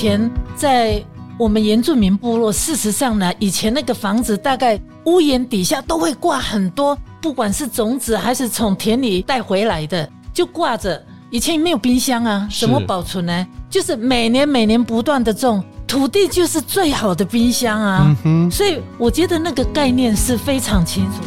前在我们原住民部落，事实上呢，以前那个房子大概屋檐底下都会挂很多，不管是种子还是从田里带回来的，就挂着。以前没有冰箱啊，怎么保存呢？就是每年每年不断的种，土地就是最好的冰箱啊。嗯。所以我觉得那个概念是非常清楚。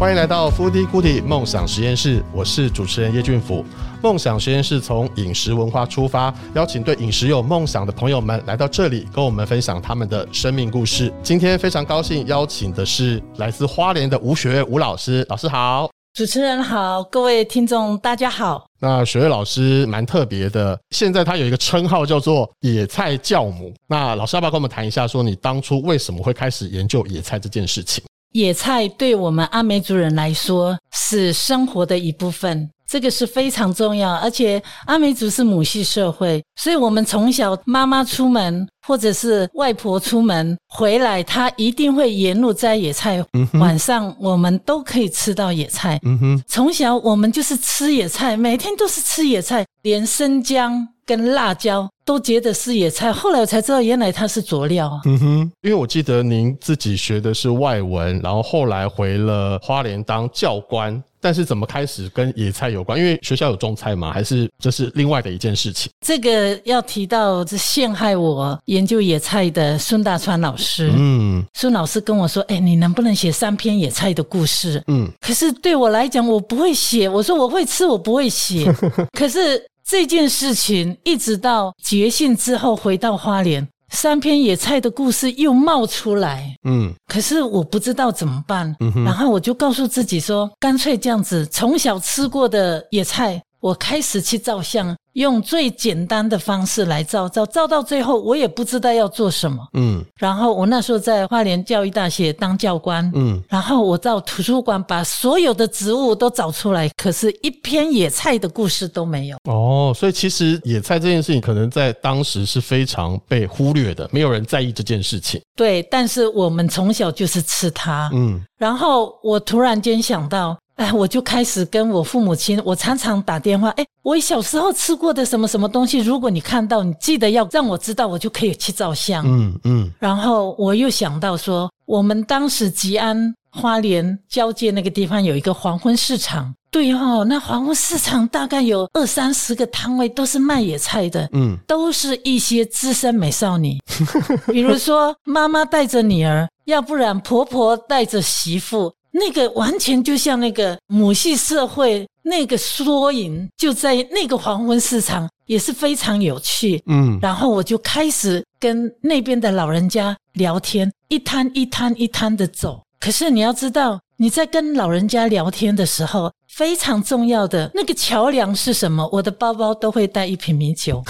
欢迎来到 Foodie Goodie 梦想实验室，我是主持人叶俊福。梦想实验室从饮食文化出发，邀请对饮食有梦想的朋友们来到这里，跟我们分享他们的生命故事。今天非常高兴邀请的是来自花莲的吴雪月吴老师，老师好，主持人好，各位听众大家好。那雪月老师蛮特别的，现在他有一个称号叫做野菜教母。那老师要不要跟我们谈一下，说你当初为什么会开始研究野菜这件事情？野菜对我们阿美族人来说是生活的一部分。这个是非常重要，而且阿美族是母系社会，所以我们从小妈妈出门或者是外婆出门回来，她一定会沿路摘野菜。嗯、晚上我们都可以吃到野菜。嗯哼，从小我们就是吃野菜，每天都是吃野菜，连生姜跟辣椒都觉得是野菜。后来我才知道，原来它是佐料。嗯哼，因为我记得您自己学的是外文，然后后来回了花莲当教官。但是怎么开始跟野菜有关？因为学校有种菜吗？还是这是另外的一件事情？这个要提到这陷害我研究野菜的孙大川老师。嗯，孙老师跟我说：“哎，你能不能写三篇野菜的故事？”嗯，可是对我来讲，我不会写。我说我会吃，我不会写。可是这件事情一直到觉醒之后回到花莲。三篇野菜的故事又冒出来，嗯，可是我不知道怎么办，嗯哼，然后我就告诉自己说，干脆这样子，从小吃过的野菜，我开始去照相。用最简单的方式来照照，照到最后我也不知道要做什么。嗯，然后我那时候在花莲教育大学当教官。嗯，然后我到图书馆把所有的植物都找出来，可是一篇野菜的故事都没有。哦，所以其实野菜这件事情可能在当时是非常被忽略的，没有人在意这件事情。对，但是我们从小就是吃它。嗯，然后我突然间想到。哎，我就开始跟我父母亲，我常常打电话。哎，我小时候吃过的什么什么东西，如果你看到，你记得要让我知道，我就可以去照相。嗯嗯。然后我又想到说，我们当时吉安花莲交界那个地方有一个黄昏市场。对哦，那黄昏市场大概有二三十个摊位，都是卖野菜的。嗯，都是一些资深美少女，比如说妈妈带着女儿，要不然婆婆带着媳妇。那个完全就像那个母系社会那个缩影，就在那个黄昏市场也是非常有趣。嗯，然后我就开始跟那边的老人家聊天，一摊一摊一摊的走。可是你要知道，你在跟老人家聊天的时候，非常重要的那个桥梁是什么？我的包包都会带一瓶米酒，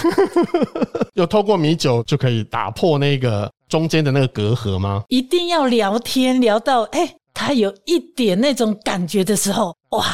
有透过米酒就可以打破那个中间的那个隔阂吗？一定要聊天聊到哎。他有一点那种感觉的时候，哇，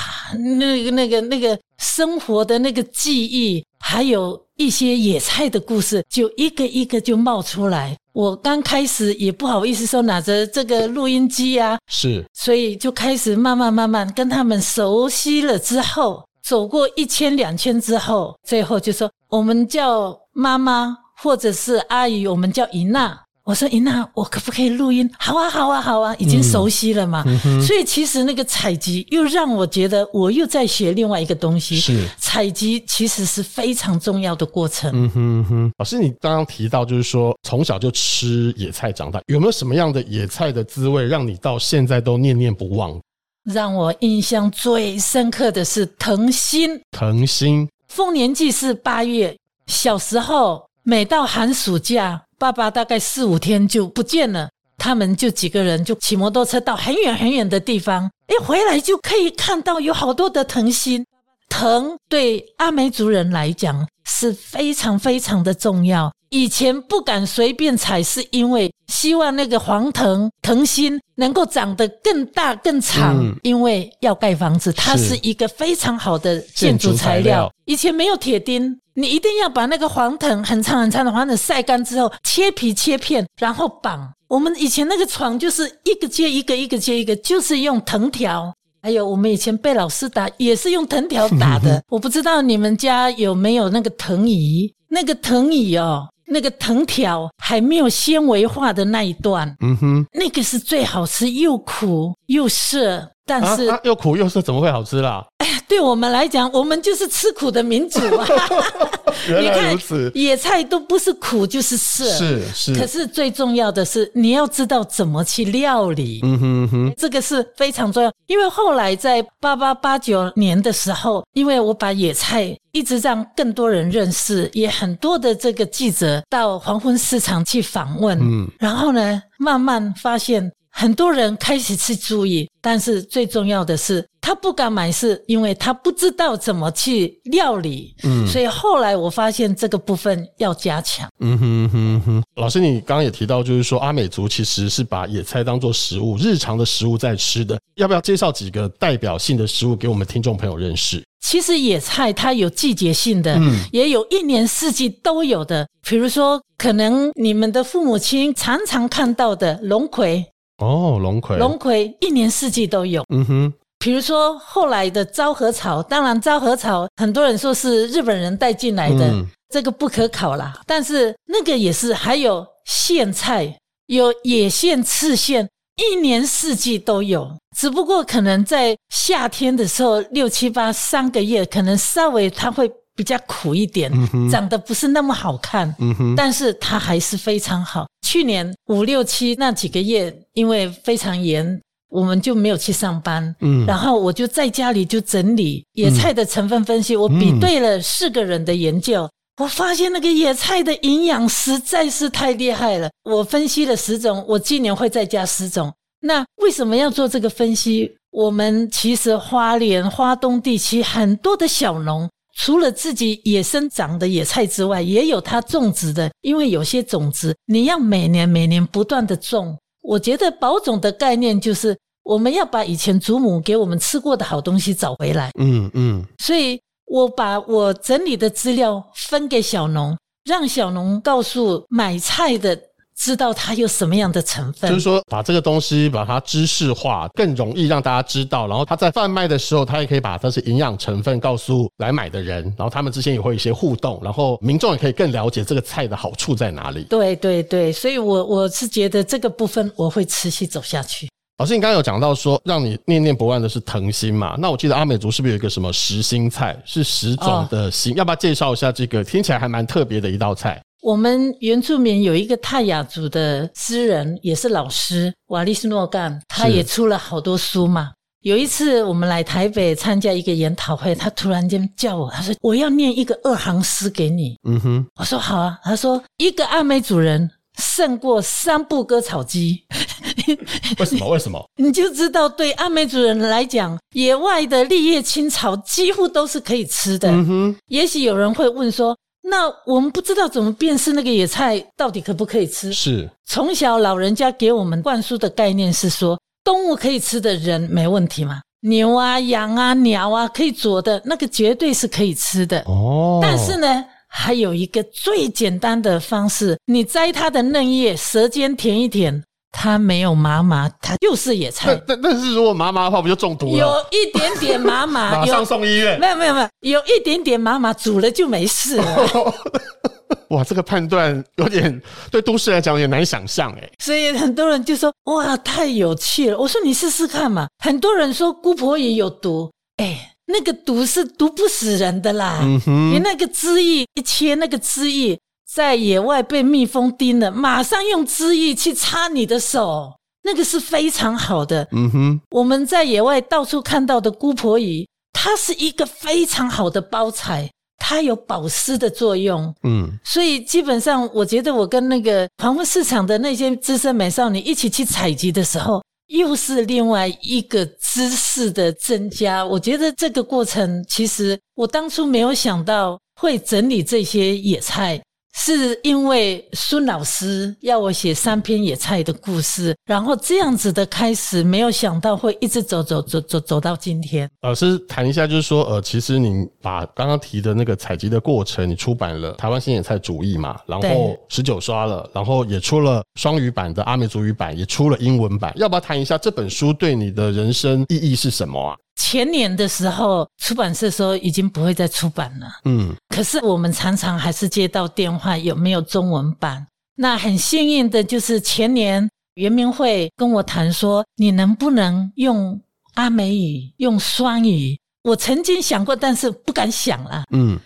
那个、那个、那个生活的那个记忆，还有一些野菜的故事，就一个一个就冒出来。我刚开始也不好意思说拿着这个录音机啊，是，所以就开始慢慢慢慢跟他们熟悉了之后，走过一圈两圈之后，最后就说我们叫妈妈或者是阿姨，我们叫姨娜。我说伊娜，我可不可以录音？好啊，好啊，好啊，已经熟悉了嘛。所以其实那个采集又让我觉得我又在学另外一个东西。是采集其实是非常重要的过程。嗯哼哼，老师，你刚刚提到就是说从小就吃野菜长大，有没有什么样的野菜的滋味让你到现在都念念不忘？让我印象最深刻的是藤心。藤心，丰年祭是八月，小时候每到寒暑假。爸爸大概四五天就不见了，他们就几个人就骑摩托车到很远很远的地方，诶，回来就可以看到有好多的藤心。藤对阿美族人来讲是非常非常的重要。以前不敢随便采，是因为希望那个黄藤藤心能够长得更大更长，嗯、因为要盖房子，它是一个非常好的建筑材料。材料以前没有铁钉，你一定要把那个黄藤很长很长的黄藤晒干之后，切皮切片，然后绑。我们以前那个床就是一个接一个，一个接一个，就是用藤条。还有我们以前被老师打也是用藤条打的。我不知道你们家有没有那个藤椅，那个藤椅哦，那个藤条还没有纤维化的那一段，嗯哼，那个是最好吃，又苦又涩。但是、啊啊、又苦又涩，怎么会好吃啦？对我们来讲，我们就是吃苦的民族啊！原来如此，野菜都不是苦就是涩，是是。可是最重要的是，你要知道怎么去料理。嗯哼哼，这个是非常重要。因为后来在八八八九年的时候，因为我把野菜一直让更多人认识，也很多的这个记者到黄昏市场去访问，嗯，然后呢，慢慢发现。很多人开始去注意，但是最重要的是，他不敢买，是因为他不知道怎么去料理。嗯，所以后来我发现这个部分要加强。嗯哼哼哼，老师，你刚刚也提到，就是说阿美族其实是把野菜当做食物，日常的食物在吃的。要不要介绍几个代表性的食物给我们听众朋友认识？其实野菜它有季节性的，嗯，也有一年四季都有的。比如说，可能你们的父母亲常常看到的龙葵。哦，龙葵，龙葵一年四季都有。嗯哼，比如说后来的昭和草，当然昭和草很多人说是日本人带进来的，嗯、这个不可考啦。但是那个也是，还有苋菜，有野苋、刺苋，一年四季都有。只不过可能在夏天的时候，六七八三个月，可能稍微它会。比较苦一点，长得不是那么好看，嗯哼，但是它还是非常好。去年五六七那几个月，因为非常严，我们就没有去上班，嗯，然后我就在家里就整理野菜的成分分析，我比对了四个人的研究，我发现那个野菜的营养实在是太厉害了。我分析了十种，我今年会再加十种。那为什么要做这个分析？我们其实花莲、花东地区很多的小农。除了自己野生长的野菜之外，也有他种植的。因为有些种子你要每年每年不断的种。我觉得保种的概念就是我们要把以前祖母给我们吃过的好东西找回来。嗯嗯。所以我把我整理的资料分给小农，让小农告诉买菜的。知道它有什么样的成分，就是说把这个东西把它知识化，更容易让大家知道。然后他在贩卖的时候，他也可以把它是营养成分告诉来买的人，然后他们之间也会有一些互动，然后民众也可以更了解这个菜的好处在哪里。对对对，所以我我是觉得这个部分我会持续走下去。老师，你刚刚有讲到说让你念念不忘的是藤心嘛？那我记得阿美族是不是有一个什么十心菜，是十种的心？哦、要不要介绍一下这个听起来还蛮特别的一道菜？我们原住民有一个泰雅族的诗人，也是老师瓦利斯诺干，他也出了好多书嘛。有一次我们来台北参加一个研讨会，他突然间叫我，他说：“我要念一个二行诗给你。”嗯哼，我说好啊。他说：“一个阿美族人胜过三部割草机。”为什么？为什么？你就知道，对阿美族人来讲，野外的绿叶青草几乎都是可以吃的。嗯哼，也许有人会问说。那我们不知道怎么辨识那个野菜到底可不可以吃？是从小老人家给我们灌输的概念是说，动物可以吃的人没问题嘛？牛啊、羊啊、鸟啊可以啄的那个绝对是可以吃的哦。但是呢，还有一个最简单的方式，你摘它的嫩叶，舌尖舔一舔。它没有麻麻，他就是野菜。但但是如果麻麻的话，不就中毒了？有一点点麻麻，马上送医院。没有没有没有，有一点点麻麻，煮了就没事了。哇，这个判断有点对都市来讲有点难想象哎。所以很多人就说：“哇，太有趣了。”我说：“你试试看嘛。”很多人说姑婆也有毒，哎，那个毒是毒不死人的啦。嗯哼，你那个汁液一切，那个汁液。在野外被蜜蜂叮了，马上用汁液去擦你的手，那个是非常好的。嗯哼，我们在野外到处看到的姑婆鱼，它是一个非常好的包材，它有保湿的作用。嗯，所以基本上，我觉得我跟那个黄昏市场的那些资深美少女一起去采集的时候，又是另外一个知识的增加。我觉得这个过程，其实我当初没有想到会整理这些野菜。是因为孙老师要我写三篇野菜的故事，然后这样子的开始，没有想到会一直走走走走走到今天。老师谈一下，就是说，呃，其实你把刚刚提的那个采集的过程，你出版了《台湾新野菜主义》嘛，然后十九刷了，然后也出了双语版的阿美族语版，也出了英文版。要不要谈一下这本书对你的人生意义是什么啊？前年的时候，出版社说已经不会再出版了。嗯，可是我们常常还是接到电话，有没有中文版？那很幸运的就是前年圆明会跟我谈说，你能不能用阿美语，用双语？我曾经想过，但是不敢想了。嗯。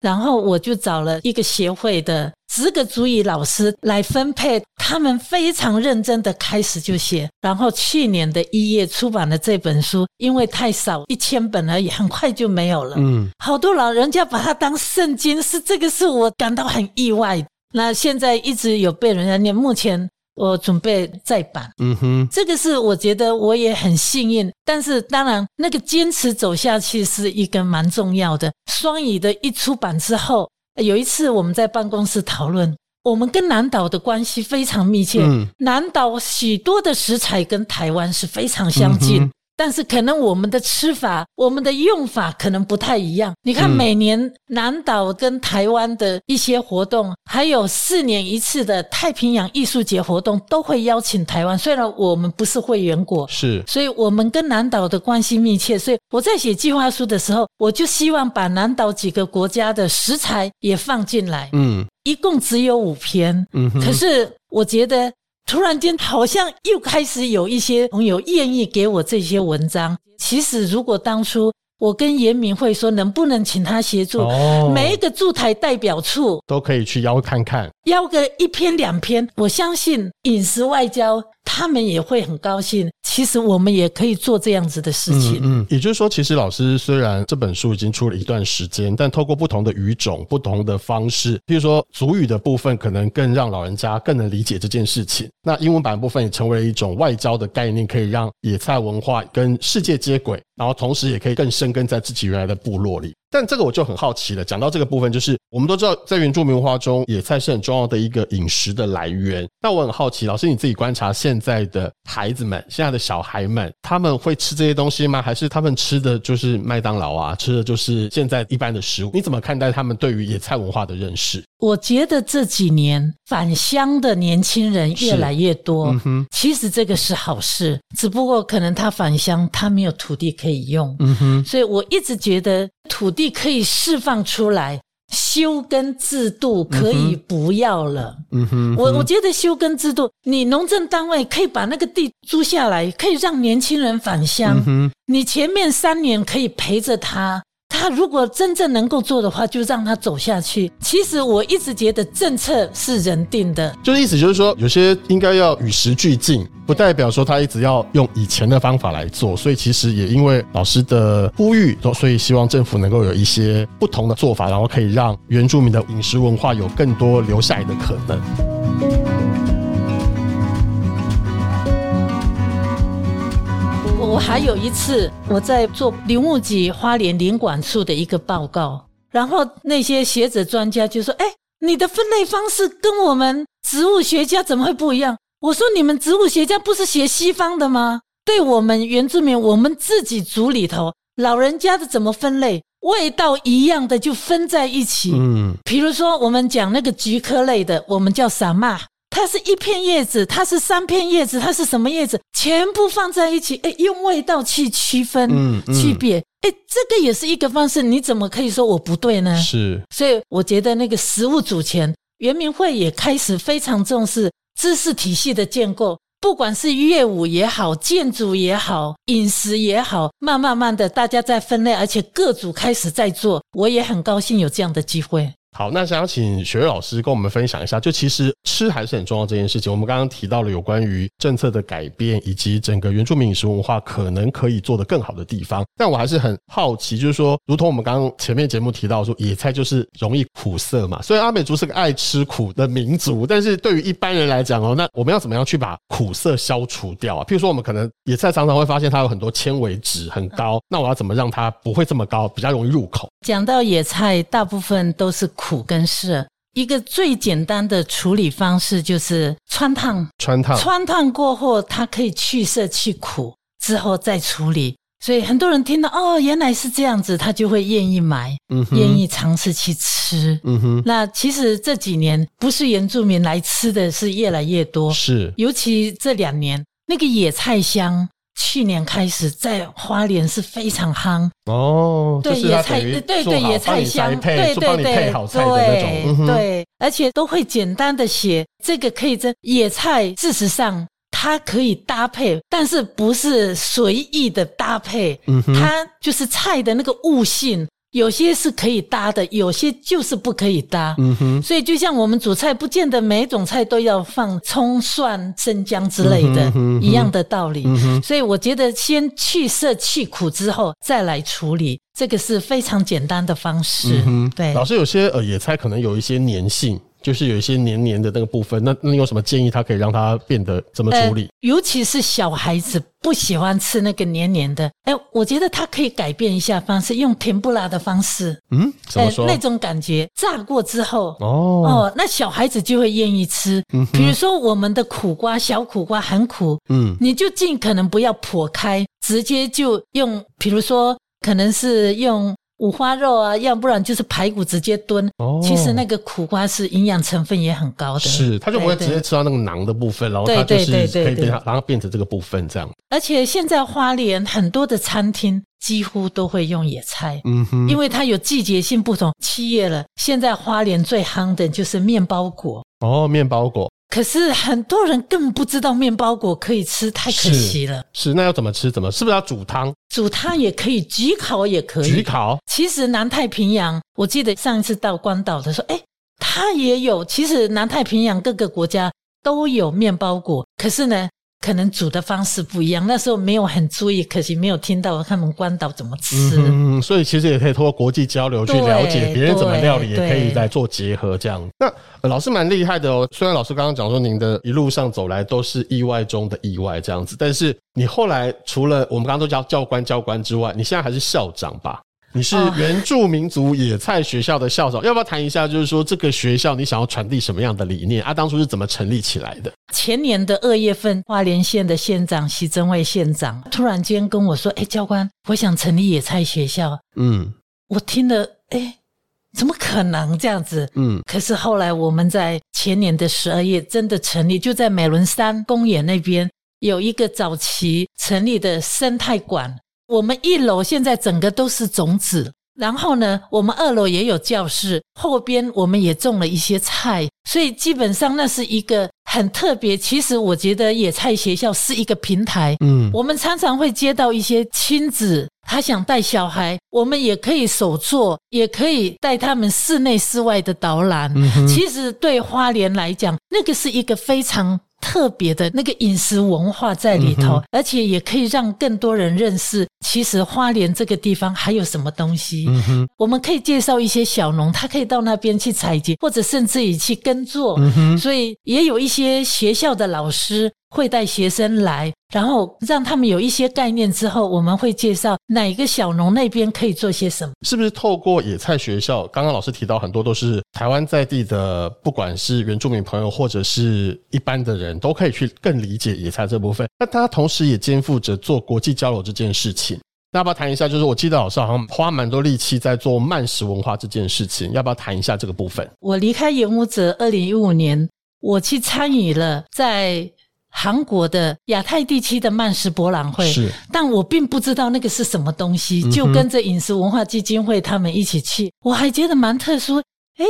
然后我就找了一个协会的资格族语老师来分配，他们非常认真的开始就写。然后去年的一月出版了这本书，因为太少，一千本而已，很快就没有了。嗯，好多老人家把它当圣经，是这个是我感到很意外。那现在一直有被人家念，目前。我准备再版，嗯哼，这个是我觉得我也很幸运，但是当然那个坚持走下去是一个蛮重要的。双语的一出版之后，有一次我们在办公室讨论，我们跟南岛的关系非常密切，嗯，南岛许多的食材跟台湾是非常相近。嗯但是可能我们的吃法、我们的用法可能不太一样。你看，每年南岛跟台湾的一些活动，还有四年一次的太平洋艺术节活动，都会邀请台湾。虽然我们不是会员国，是，所以我们跟南岛的关系密切。所以我在写计划书的时候，我就希望把南岛几个国家的食材也放进来。嗯，一共只有五篇。嗯，可是我觉得。突然间，好像又开始有一些朋友愿意给我这些文章。其实，如果当初。我跟严明慧说，能不能请他协助？每一个驻台代表处都可以去邀看看，邀个一篇两篇。我相信饮食外交，他们也会很高兴。其实我们也可以做这样子的事情。嗯，也就是说，其实老师虽然这本书已经出了一段时间，但透过不同的语种、不同的方式，譬如说族语的部分，可能更让老人家更能理解这件事情。那英文版部分也成为了一种外交的概念，可以让野菜文化跟世界接轨。然后同时也可以更深根在自己原来的部落里，但这个我就很好奇了。讲到这个部分，就是我们都知道，在原住民文化中，野菜是很重要的一个饮食的来源。那我很好奇，老师你自己观察现在的孩子们，现在的小孩们，他们会吃这些东西吗？还是他们吃的就是麦当劳啊，吃的就是现在一般的食物？你怎么看待他们对于野菜文化的认识？我觉得这几年返乡的年轻人越来越多，嗯哼，其实这个是好事，只不过可能他返乡，他没有土地可以用，嗯哼，所以我一直觉得土地可以释放出来，休耕制度可以不要了，嗯哼，我我觉得休耕制度，你农政单位可以把那个地租下来，可以让年轻人返乡，嗯，你前面三年可以陪着他。他如果真正能够做的话，就让他走下去。其实我一直觉得政策是人定的，就是意思就是说，有些应该要与时俱进，不代表说他一直要用以前的方法来做。所以其实也因为老师的呼吁，所以希望政府能够有一些不同的做法，然后可以让原住民的饮食文化有更多留下来的可能。我还有一次，我在做林务局花莲林管处的一个报告，然后那些学者专家就说：“哎，你的分类方式跟我们植物学家怎么会不一样？”我说：“你们植物学家不是学西方的吗？对我们原住民，我们自己族里头老人家的怎么分类？味道一样的就分在一起。嗯，比如说我们讲那个菊科类的，我们叫萨玛。”它是一片叶子，它是三片叶子，它是什么叶子？全部放在一起，哎，用味道去区分、嗯嗯、区别，哎，这个也是一个方式。你怎么可以说我不对呢？是，所以我觉得那个食物主权，圆明会也开始非常重视知识体系的建构，不管是乐舞也好，建筑也好，饮食也好，慢慢慢的大家在分类，而且各组开始在做，我也很高兴有这样的机会。好，那想要请学瑞老师跟我们分享一下，就其实吃还是很重要这件事情。我们刚刚提到了有关于政策的改变，以及整个原住民饮食文化可能可以做得更好的地方。但我还是很好奇，就是说，如同我们刚刚前面节目提到说，野菜就是容易苦涩嘛。虽然阿美族是个爱吃苦的民族，但是对于一般人来讲哦，那我们要怎么样去把苦涩消除掉啊？譬如说，我们可能野菜常常会发现它有很多纤维质很高，那我要怎么让它不会这么高，比较容易入口？讲到野菜，大部分都是苦跟涩。一个最简单的处理方式就是穿烫。穿烫，穿烫过后，它可以去涩去苦，之后再处理。所以很多人听到哦，原来是这样子，他就会愿意买，嗯，愿意尝试去吃。嗯哼。那其实这几年不是原住民来吃的是越来越多，是。尤其这两年，那个野菜香。去年开始在花莲是非常夯哦。对野菜，对对野菜香，对对对对，对，而且都会简单的写这个可以在野菜，事实上。它可以搭配，但是不是随意的搭配。嗯，它就是菜的那个悟性，有些是可以搭的，有些就是不可以搭。嗯哼，所以就像我们煮菜，不见得每一种菜都要放葱、蒜、生姜之类的，嗯一样的道理。嗯哼，所以我觉得先去涩去苦之后再来处理，这个是非常简单的方式。嗯哼，对。老师，有些呃野菜可能有一些粘性。就是有一些黏黏的那个部分，那那你有什么建议？它可以让它变得怎么处理？呃，尤其是小孩子不喜欢吃那个黏黏的，哎，我觉得它可以改变一下方式，用甜不辣的方式。嗯，怎么说？呃，那种感觉炸过之后，哦哦，那小孩子就会愿意吃。嗯哼，比如说我们的苦瓜，小苦瓜很苦，嗯，你就尽可能不要剖开，直接就用，比如说可能是用。五花肉啊，要不然就是排骨直接炖。哦，其实那个苦瓜是营养成分也很高的。是，它就不会直接吃到那个囊的部分，然后它就是可以变它，然后变成这个部分这样。而且现在花莲很多的餐厅几乎都会用野菜，嗯哼，因为它有季节性不同。七月了，现在花莲最夯的就是面包果。哦，面包果。可是很多人更不知道面包果可以吃，太可惜了。是，是，那要怎么吃？怎么？是不是要煮汤？煮汤也可以，焗烤也可以。焗烤。其实南太平洋，我记得上一次到关岛的时候，哎，它也有。其实南太平洋各个国家都有面包果，可是呢，可能煮的方式不一样，那时候没有很注意，可惜没有听到他们关岛怎么吃。嗯，所以其实也可以通过国际交流去了解别人怎么料理，也可以来做结合这样。那、呃、老师蛮厉害的哦，虽然老师刚刚讲说您的一路上走来都是意外中的意外这样子，但是你后来除了我们刚刚都叫教官教官之外，你现在还是校长吧？你是原住民族野菜学校的校长，要不要谈一下？就是说这个学校你想要传递什么样的理念啊？当初是怎么成立起来的？前年的二月份，花莲县的县长徐榛蔚县长突然间跟我说：“哎，教官，我想成立野菜学校。”嗯，我听了，哎，怎么可能这样子？嗯，可是后来我们在前年的十二月真的成立，就在美仑山公园那边有一个早期成立的生态馆。我们一楼现在整个都是种子，然后呢，我们二楼也有教室，后边我们也种了一些菜，所以基本上那是一个很特别。其实我觉得野菜学校是一个平台，嗯，我们常常会接到一些亲子，他想带小孩，我们也可以手做，也可以带他们室内室外的导览。嗯，其实对花莲来讲，那个是一个非常。特别的那个饮食文化在里头，嗯、而且也可以让更多人认识，其实花莲这个地方还有什么东西。嗯哼，我们可以介绍一些小农，他可以到那边去采集，或者甚至于去耕作。嗯哼，所以也有一些学校的老师。会带学生来，然后让他们有一些概念之后，我们会介绍哪一个小农那边可以做些什么。是不是透过野菜学校？刚刚老师提到很多都是台湾在地的，不管是原住民朋友或者是一般的人，都可以去更理解野菜这部分。那他同时也肩负着做国际交流这件事情。那要不要谈一下？就是我记得老师好像花蛮多力气在做慢食文化这件事情，要不要谈一下这个部分？我离开原舞者二零一五年，我去参与了在。韩国的亚太地区的曼食博览会，是，但我并不知道那个是什么东西，就跟着饮食文化基金会他们一起去，我还觉得蛮特殊。诶，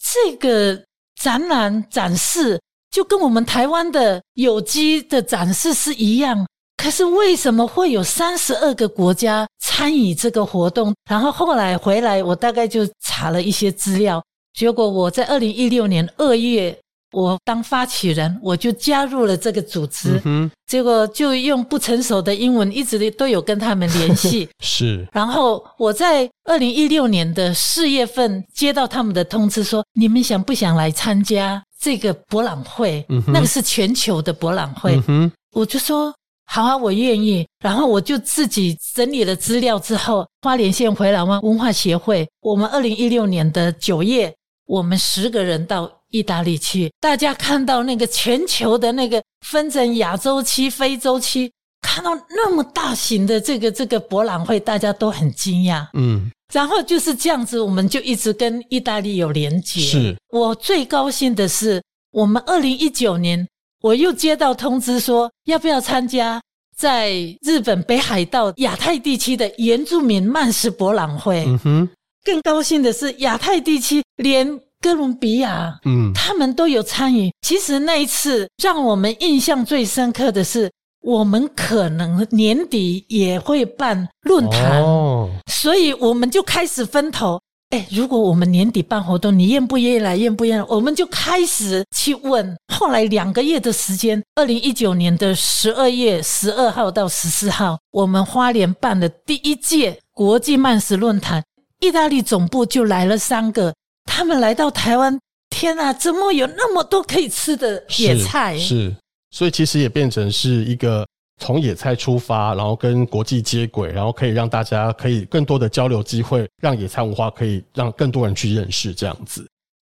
这个展览展示就跟我们台湾的有机的展示是一样，可是为什么会有三十二个国家参与这个活动？然后后来回来，我大概就查了一些资料，结果我在二零一六年二月。我当发起人，我就加入了这个组织，嗯、结果就用不成熟的英文，一直都有跟他们联系。是，然后我在二零一六年的四月份接到他们的通知说，说你们想不想来参加这个博览会？嗯、那个是全球的博览会。嗯、我就说好啊，我愿意。然后我就自己整理了资料之后，花莲县回来湾文化协会，我们二零一六年的九月，我们十个人到。意大利去，大家看到那个全球的那个分成亚洲区、非洲区，看到那么大型的这个这个博览会，大家都很惊讶。嗯，然后就是这样子，我们就一直跟意大利有连接。是，我最高兴的是，我们二零一九年我又接到通知说要不要参加，在日本北海道亚太地区的原住民曼食博览会。嗯哼，更高兴的是，亚太地区连哥伦比亚，嗯，他们都有参与。其实那一次让我们印象最深刻的是，我们可能年底也会办论坛，哦，所以我们就开始分头。哎，如果我们年底办活动，你愿不愿意来？愿不愿意来？我们就开始去问。后来两个月的时间，二零一九年的十二月十二号到十四号，我们花莲办的第一届国际慢食论坛。意大利总部就来了三个，他们来到台湾，天哪，怎么有那么多可以吃的野菜？是，是，所以其实也变成是一个。从野菜出发，然后跟国际接轨，然后可以让大家可以更多的交流机会，让野菜文化可以让更多人去认识这样子。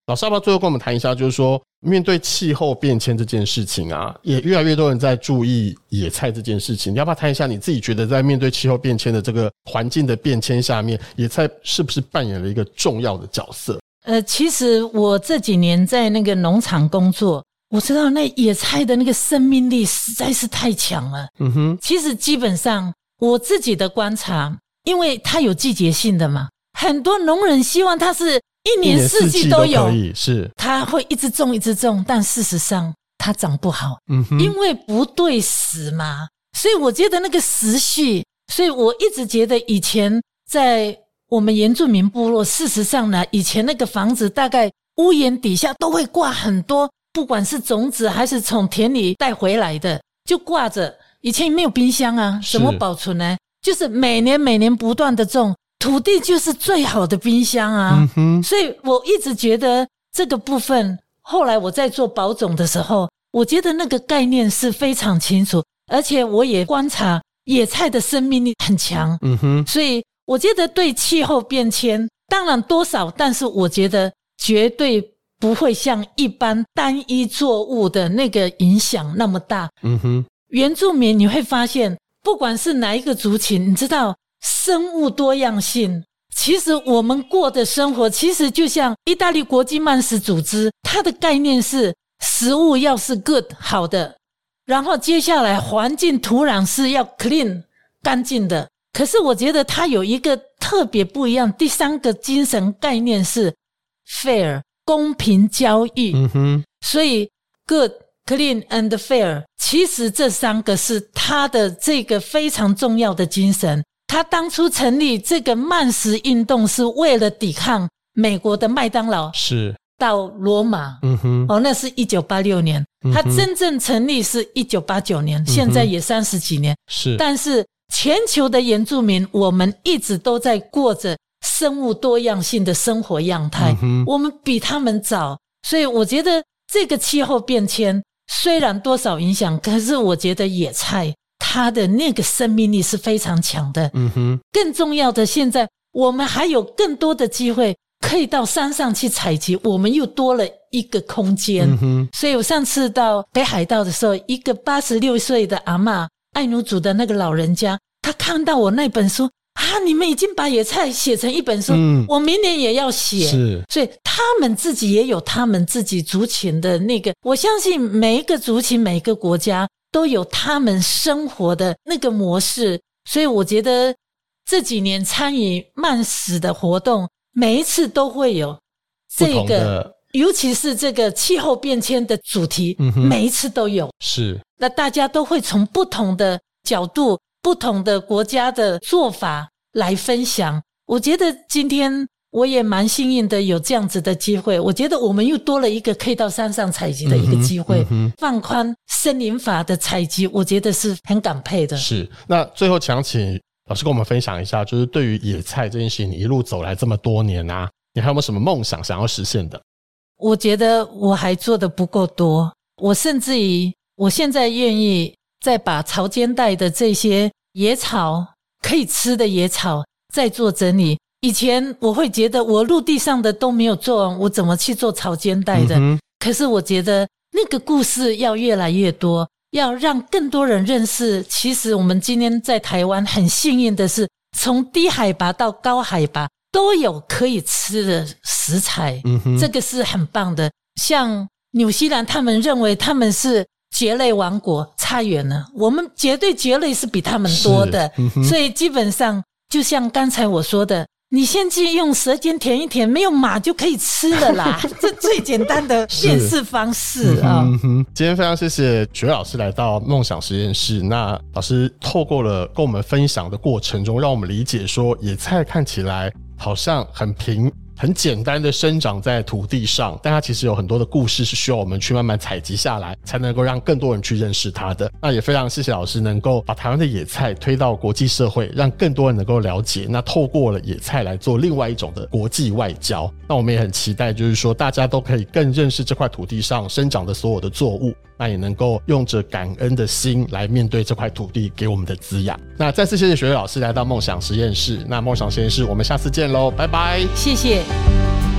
老师要不要最后跟我们谈一下，就是说面对气候变迁这件事情啊，也越来越多人在注意野菜这件事情。你要不要谈一下你自己觉得在面对气候变迁的这个环境的变迁下面，野菜是不是扮演了一个重要的角色？呃，其实我这几年在那个农场工作。我知道那野菜的那个生命力实在是太强了。嗯哼，其实基本上我自己的观察，因为它有季节性的嘛，很多农人希望它是一年四季都有，可以是，它会一直种一直种，但事实上它长不好。嗯哼，因为不对时嘛，所以我觉得那个时序，所以我一直觉得以前在我们原住民部落，事实上呢，以前那个房子大概屋檐底下都会挂很多。不管是种子还是从田里带回来的，就挂着。以前没有冰箱啊，怎么保存呢？就是每年每年不断的种，土地就是最好的冰箱啊。嗯。所以我一直觉得这个部分，后来我在做保种的时候，我觉得那个概念是非常清楚，而且我也观察野菜的生命力很强。嗯哼。所以我觉得对气候变迁，当然多少，但是我觉得绝对。不会像一般单一作物的那个影响那么大。嗯哼，原住民你会发现，不管是哪一个族群，你知道生物多样性。其实我们过的生活，其实就像意大利国际慢食组织，它的概念是食物要是 good 好的，然后接下来环境土壤是要 clean 干净的。可是我觉得他有一个特别不一样，第三个精神概念是 fair。公平交易，嗯哼，所以 good, clean and fair，其实这三个是他的这个非常重要的精神。他当初成立这个慢食运动是为了抵抗美国的麦当劳，是。到罗马，嗯哼，哦，那是一九八六年，他真正成立是一九八九年，现在也三十几年，是。但是全球的原住民，我们一直都在过着。生物多样性的生活样态，嗯，我们比他们早，所以我觉得这个气候变迁虽然多少影响，可是我觉得野菜它的那个生命力是非常强的。嗯哼，更重要的，现在我们还有更多的机会可以到山上去采集，我们又多了一个空间。嗯哼，所以我上次到北海道的时候，一个八十六岁的阿嬷，爱奴族的那个老人家，他看到我那本书。啊！你们已经把野菜写成一本书，嗯，我明年也要写。是，所以他们自己也有他们自己族群的那个。我相信每一个族群、每一个国家都有他们生活的那个模式。所以我觉得这几年参与慢死的活动，每一次都会有这个，尤其是这个气候变迁的主题，嗯，每一次都有。是，那大家都会从不同的角度。不同的国家的做法来分享，我觉得今天我也蛮幸运的，有这样子的机会。我觉得我们又多了一个可以到山上采集的一个机会，嗯嗯、放宽森林法的采集，我觉得是很感佩的。是，那最后想请老师跟我们分享一下，就是对于野菜这件事情，你一路走来这么多年啊，你还有没有什么梦想想要实现的？我觉得我还做得不够多，我甚至于我现在愿意再把潮间带的这些。野草可以吃的野草，再做整理。以前我会觉得我陆地上的都没有做完，我怎么去做潮间带的？嗯。可是我觉得那个故事要越来越多，要让更多人认识。其实我们今天在台湾很幸运的是，从低海拔到高海拔都有可以吃的食材。嗯，这个是很棒的。像纽西兰，他们认为他们是蕨类王国。差远了。我们绝对蕨类是比他们多的，嗯、所以基本上就像刚才我说的。你先去用舌尖舔一舔，没有马就可以吃了啦！这最简单的辨识方式啊、哦嗯。今天非常谢谢蕨老师来到梦想实验室。那老师透过了跟我们分享的过程中，让我们理解说，野菜看起来好像很平。很简单的生长在土地上，但它其实有很多的故事是需要我们去慢慢采集下来，才能够让更多人去认识它的。那也非常谢谢老师能够把台湾的野菜推到国际社会，让更多人能够了解。那透过了野菜来做另外一种的国际外交。那我们也很期待，就是说大家都可以更认识这块土地上生长的所有的作物。那也能够用着感恩的心来面对这块土地给我们的滋养。那再次谢谢雪瑞老师来到梦想实验室。那梦想实验室，我们下次见喽，拜拜。谢谢。Amém.